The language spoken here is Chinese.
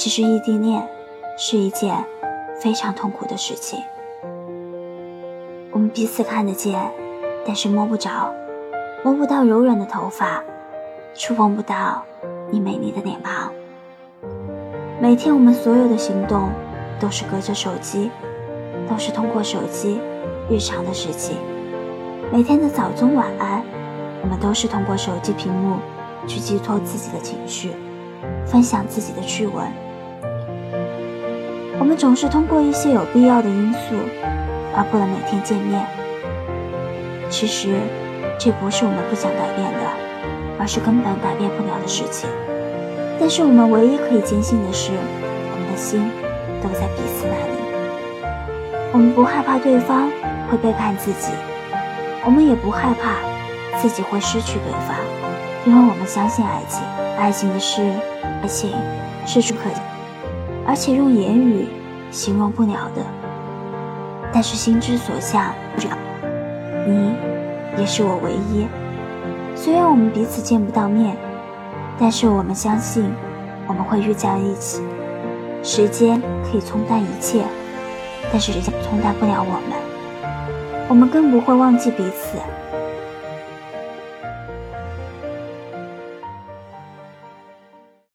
其实异地恋是一件非常痛苦的事情。我们彼此看得见，但是摸不着，摸不到柔软的头发，触碰不到你美丽的脸庞。每天我们所有的行动都是隔着手机，都是通过手机日常的事情。每天的早中晚安，我们都是通过手机屏幕去寄托自己的情绪，分享自己的趣闻。我们总是通过一些有必要的因素，而不能每天见面。其实，这不是我们不想改变的，而是根本改变不了的事情。但是，我们唯一可以坚信的是，我们的心都在彼此那里。我们不害怕对方会背叛自己，我们也不害怕自己会失去对方，因为我们相信爱情。爱情的事，爱情是不可。而且用言语形容不了的，但是心之所向，你也是我唯一。虽然我们彼此见不到面，但是我们相信我们会遇在一起。时间可以冲淡一切，但是时间冲淡不了我们。我们更不会忘记彼此。